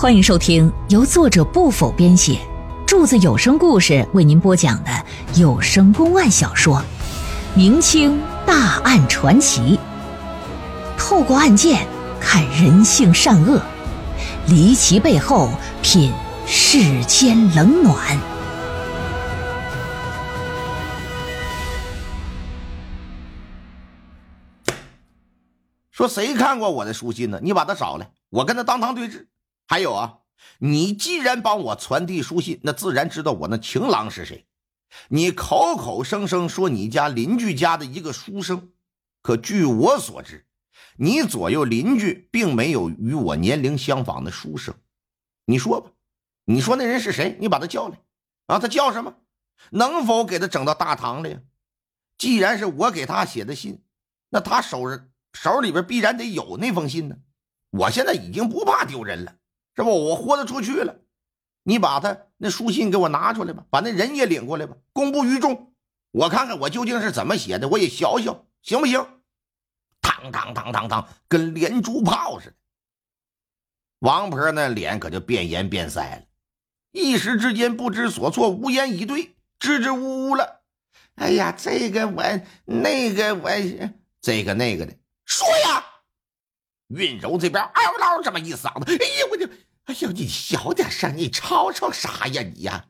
欢迎收听由作者不否编写，柱子有声故事为您播讲的有声公案小说《明清大案传奇》，透过案件看人性善恶，离奇背后品世间冷暖。说谁看过我的书信呢？你把他找来，我跟他当堂对质。还有啊，你既然帮我传递书信，那自然知道我那情郎是谁。你口口声声说你家邻居家的一个书生，可据我所知，你左右邻居并没有与我年龄相仿的书生。你说吧，你说那人是谁？你把他叫来啊！他叫什么？能否给他整到大堂里？既然是我给他写的信，那他手上。手里边必然得有那封信呢，我现在已经不怕丢人了，是不？我豁得出去了。你把他那书信给我拿出来吧，把那人也领过来吧，公布于众，我看看我究竟是怎么写的，我也学学，行不行？当当当当当，跟连珠炮似的。王婆那脸可就变颜变色了，一时之间不知所措，无言以对，支支吾吾了。哎呀，这个我，那个我，这个那个的。说呀，运柔这边嗷嗷这么一嗓子，哎呀，我就，哎呀，你小点声，你吵吵啥呀你呀？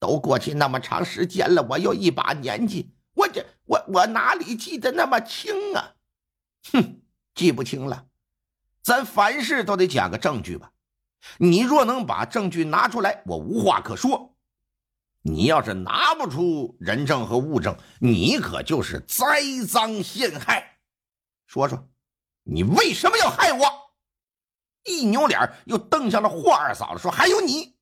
都过去那么长时间了，我又一把年纪，我这我我哪里记得那么清啊？哼，记不清了，咱凡事都得讲个证据吧。你若能把证据拿出来，我无话可说；你要是拿不出人证和物证，你可就是栽赃陷害。说说，你为什么要害我？一扭脸，又瞪向了霍二嫂子，说：“还有你，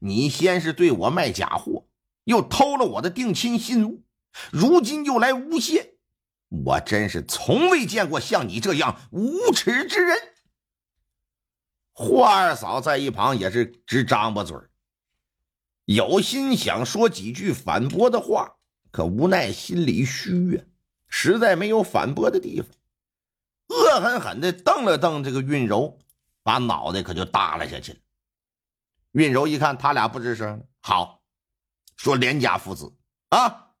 你先是对我卖假货，又偷了我的定亲信物，如今又来诬陷，我真是从未见过像你这样无耻之人。”霍二嫂在一旁也是直张巴嘴有心想说几句反驳的话，可无奈心里虚呀，实在没有反驳的地方。恶狠狠地瞪了瞪这个韵柔，把脑袋可就耷拉下去了。运柔一看他俩不吱声，好，说连家父子啊，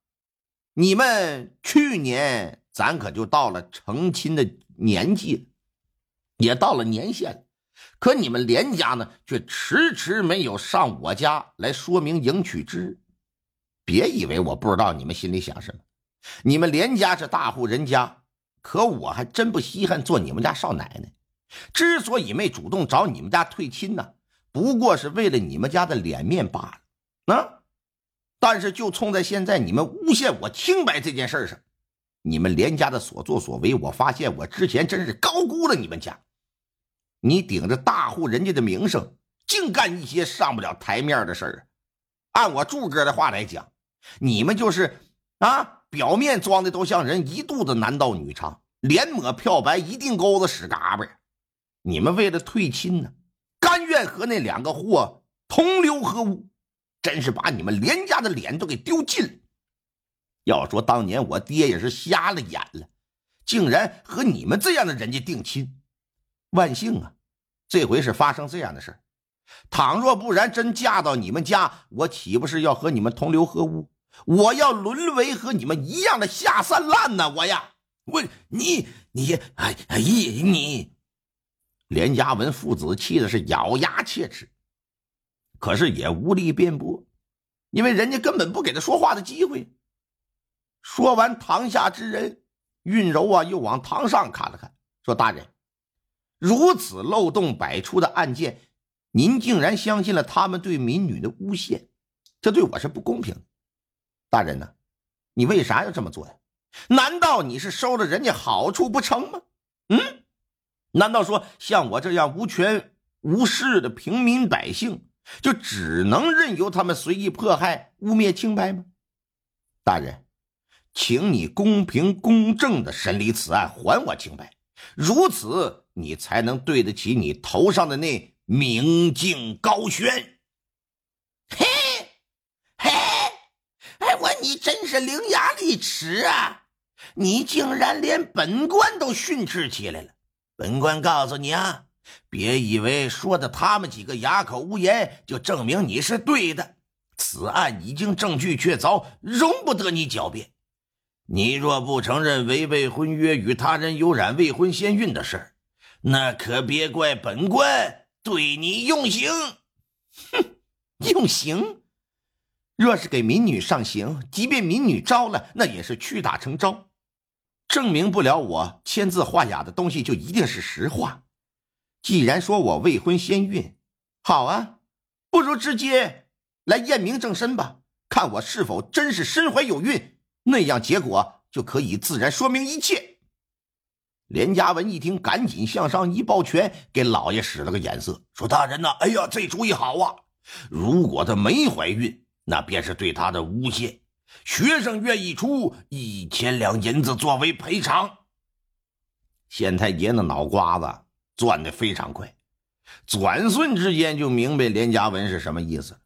你们去年咱可就到了成亲的年纪，也到了年限了，可你们连家呢，却迟迟没有上我家来说明迎娶之。别以为我不知道你们心里想什么，你们连家是大户人家。可我还真不稀罕做你们家少奶奶，之所以没主动找你们家退亲呢，不过是为了你们家的脸面罢了。啊！但是就冲在现在你们诬陷我清白这件事上，你们连家的所作所为，我发现我之前真是高估了你们家。你顶着大户人家的名声，净干一些上不了台面的事儿。按我柱哥的话来讲，你们就是啊。表面装的都像人，一肚子男盗女娼，脸抹漂白，一腚钩子屎嘎巴！你们为了退亲呢，甘愿和那两个货同流合污，真是把你们连家的脸都给丢尽了。要说当年我爹也是瞎了眼了，竟然和你们这样的人家定亲。万幸啊，这回是发生这样的事倘若不然，真嫁到你们家，我岂不是要和你们同流合污？我要沦为和你们一样的下三滥呢！我呀，我你你哎哎你，连家文父子气的是咬牙切齿，可是也无力辩驳，因为人家根本不给他说话的机会。说完，堂下之人运柔啊，又往堂上看了看，说：“大人，如此漏洞百出的案件，您竟然相信了他们对民女的诬陷，这对我是不公平的。”大人呢？你为啥要这么做呀？难道你是收了人家好处不成吗？嗯？难道说像我这样无权无势的平民百姓，就只能任由他们随意迫害、污蔑清白吗？大人，请你公平公正的审理此案，还我清白，如此你才能对得起你头上的那明镜高悬。你真是伶牙俐齿啊！你竟然连本官都训斥起来了。本官告诉你啊，别以为说的他们几个哑口无言就证明你是对的。此案已经证据确凿，容不得你狡辩。你若不承认违背婚约与他人有染未婚先孕的事，那可别怪本官对你用刑。哼，用刑？若是给民女上刑，即便民女招了，那也是屈打成招，证明不了我签字画押的东西就一定是实话。既然说我未婚先孕，好啊，不如直接来验明正身吧，看我是否真是身怀有孕。那样结果就可以自然说明一切。连家文一听，赶紧向上一抱拳，给老爷使了个眼色，说：“大人呐，哎呀，这主意好啊！如果她没怀孕，那便是对她的诬陷。学生愿意出一千两银子作为赔偿。”县太爷那脑瓜子转的非常快，转瞬之间就明白连家文是什么意思，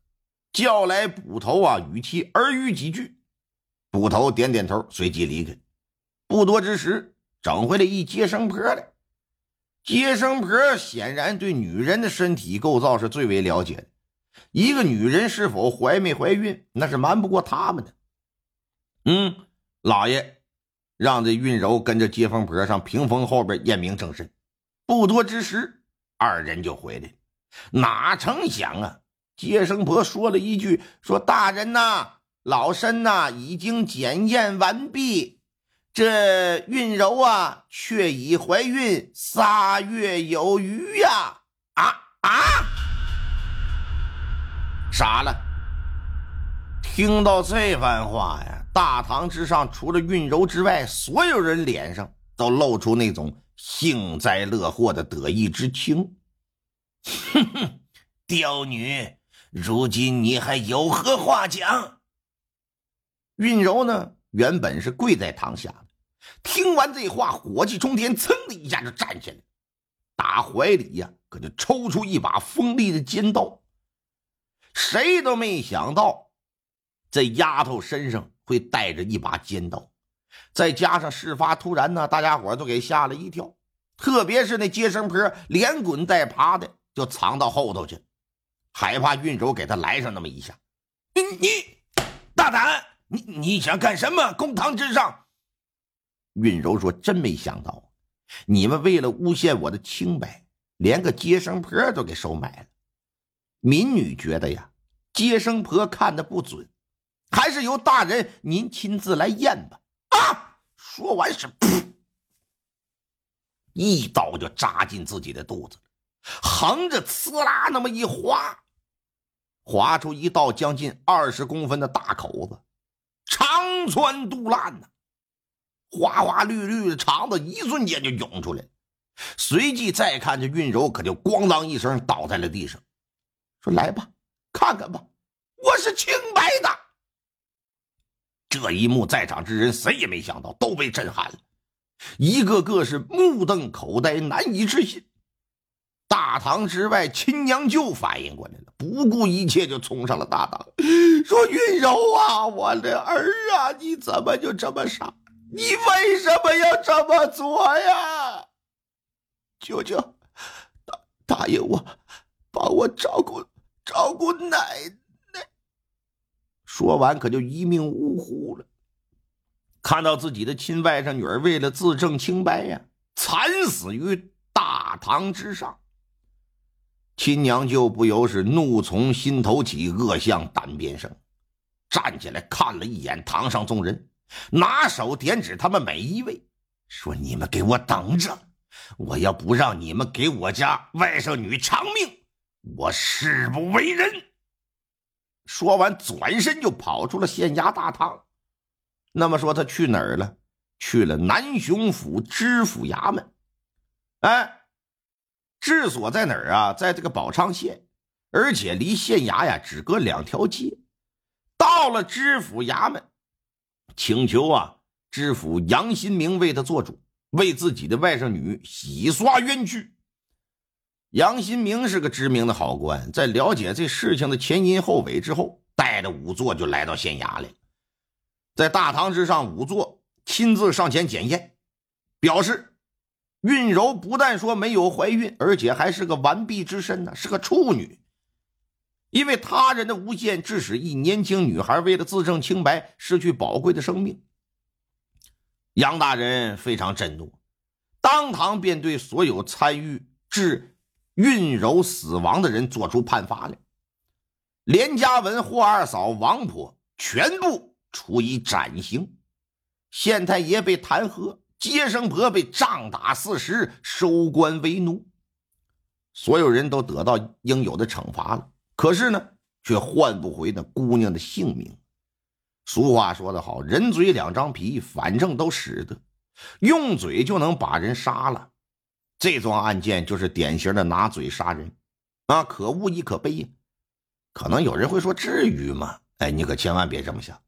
叫来捕头啊，与其耳语几句。捕头点点头，随即离开。不多之时，整回来一接生婆来。接生婆显然对女人的身体构造是最为了解的。一个女人是否怀没怀孕，那是瞒不过他们的。嗯，老爷让这韵柔跟着接风婆上屏风后边验明正身。不多之时，二人就回来。哪成想啊，接生婆说了一句：“说大人呐。”老身呐，已经检验完毕，这韵柔啊，却已怀孕仨月有余呀！啊啊！傻了！听到这番话呀，大堂之上除了韵柔之外，所有人脸上都露出那种幸灾乐祸的得意之情。哼哼，刁女，如今你还有何话讲？韵柔呢，原本是跪在堂下的，听完这话，火气冲天，噌的一下就站起来，打怀里呀，可就抽出一把锋利的尖刀。谁都没想到，这丫头身上会带着一把尖刀，再加上事发突然呢，大家伙都给吓了一跳，特别是那接生婆，连滚带爬的就藏到后头去，害怕韵柔给他来上那么一下。你你大胆！你你想干什么？公堂之上，韵柔说：“真没想到，你们为了诬陷我的清白，连个接生婆都给收买了。民女觉得呀，接生婆看的不准，还是由大人您亲自来验吧。”啊！说完是噗，一刀就扎进自己的肚子，横着呲啦那么一划，划出一道将近二十公分的大口子。肠穿肚烂呐，花花绿绿的肠子一瞬间就涌出来随即再看这韵柔，可就咣当一声倒在了地上，说：“来吧，看看吧，我是清白的。”这一幕，在场之人谁也没想到，都被震撼了，一个个是目瞪口呆，难以置信。大堂之外，亲娘舅反应过来了，不顾一切就冲上了大堂，说：“云柔啊，我的儿啊，你怎么就这么傻？你为什么要这么做呀？舅舅，答答应我，帮我照顾照顾奶奶。”说完，可就一命呜呼了。看到自己的亲外甥女儿为了自证清白呀，惨死于大堂之上。亲娘舅不由是怒从心头起，恶向胆边生，站起来看了一眼堂上众人，拿手点指他们每一位，说：“你们给我等着！我要不让你们给我家外甥女偿命，我誓不为人。”说完，转身就跑出了县衙大堂。那么说，他去哪儿了？去了南雄府知府衙门。哎。治所在哪儿啊？在这个宝昌县，而且离县衙呀只隔两条街。到了知府衙门，请求啊，知府杨新明为他做主，为自己的外甥女洗刷冤屈。杨新明是个知名的好官，在了解这事情的前因后尾之后，带着仵作就来到县衙来，在大堂之上，仵作亲自上前检验，表示韵柔不但说没有怀孕，而且还是个完璧之身呢，是个处女。因为他人的诬陷，致使一年轻女孩为了自证清白，失去宝贵的生命。杨大人非常震怒，当堂便对所有参与致韵柔死亡的人做出判罚来。连家文、霍二嫂、王婆全部处以斩刑，县太爷被弹劾，接生婆被杖打四十，收官为奴。所有人都得到应有的惩罚了。可是呢，却换不回那姑娘的性命。俗话说得好，“人嘴两张皮，反正都使得，用嘴就能把人杀了。”这桩案件就是典型的拿嘴杀人，啊，可恶亦可悲呀！可能有人会说：“至于吗？”哎，你可千万别这么想。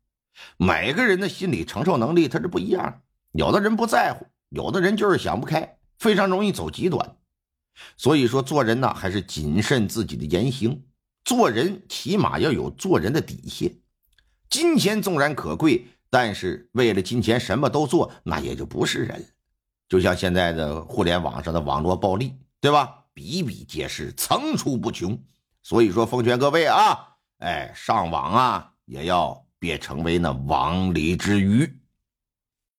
每个人的心理承受能力他是不一样，有的人不在乎，有的人就是想不开，非常容易走极端。所以说，做人呢，还是谨慎自己的言行。做人起码要有做人的底线，金钱纵然可贵，但是为了金钱什么都做，那也就不是人。就像现在的互联网上的网络暴力，对吧？比比皆是，层出不穷。所以说，奉劝各位啊，哎，上网啊，也要别成为那网里之鱼。